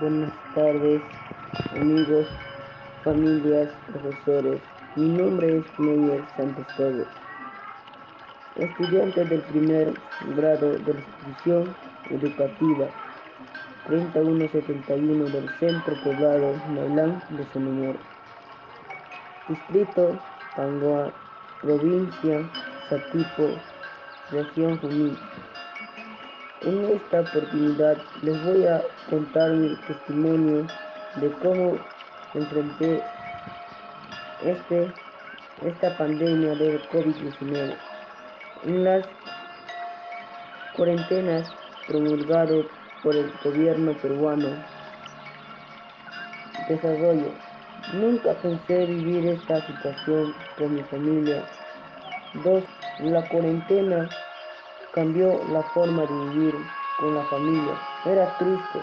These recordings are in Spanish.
buenas tardes, amigos, familias, profesores. Mi nombre es Meyer Santos Torres, estudiante del primer grado de la institución educativa 3171 del Centro Poblado Nailán de Sonimor, Distrito Tangoa, Provincia Satipo, Región Junín. En esta oportunidad les voy a contar mi testimonio de cómo enfrenté este, esta pandemia del COVID-19. En las cuarentenas promulgado por el gobierno peruano, desarrollo. Nunca pensé vivir esta situación con mi familia. Dos, la cuarentena cambió la forma de vivir con la familia. Era triste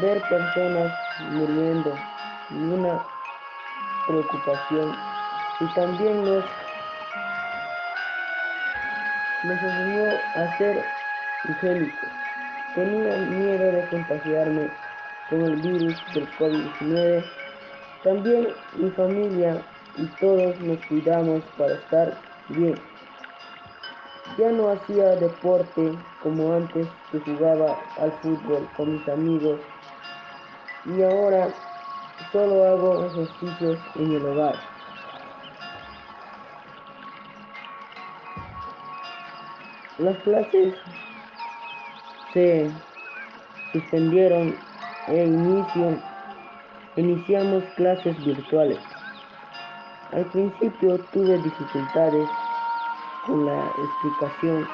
ver personas muriendo y una preocupación. Y también nos, nos a ser higiénicos. Tenía miedo de contagiarme con el virus del COVID-19. También mi familia y todos nos cuidamos para estar bien. Ya no hacía deporte como antes que jugaba al fútbol con mis amigos y ahora solo hago ejercicios en el hogar. Las clases se suspendieron e inicio, iniciamos clases virtuales. Al principio tuve dificultades con la explicación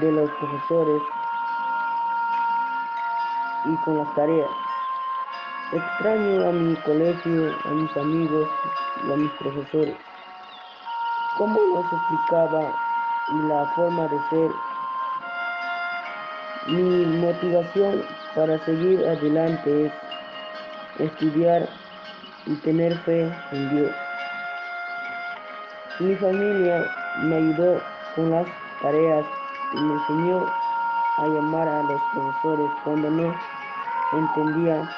de los profesores y con las tareas. Extraño a mi colegio, a mis amigos y a mis profesores. Cómo nos explicaba y la forma de ser. Mi motivación para seguir adelante es estudiar y tener fe en Dios. Mi familia me ayudó con las tareas y me enseñó a llamar a los profesores cuando no entendía.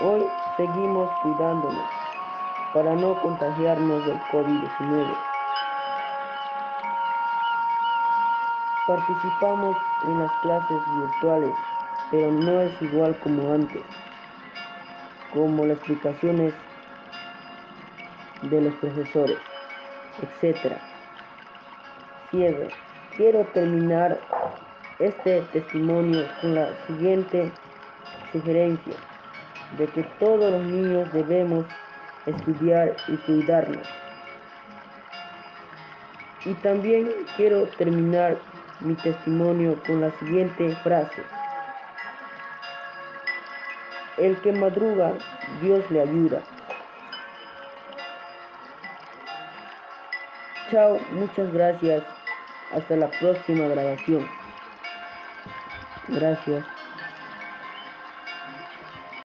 Hoy seguimos cuidándonos para no contagiarnos del COVID-19. Participamos en las clases virtuales, pero no es igual como antes, como las explicaciones de los profesores, etc. Quiero terminar este testimonio con la siguiente sugerencia de que todos los niños debemos estudiar y cuidarnos. Y también quiero terminar mi testimonio con la siguiente frase. El que madruga, Dios le ayuda. Chao, muchas gracias. Hasta la próxima grabación. Gracias.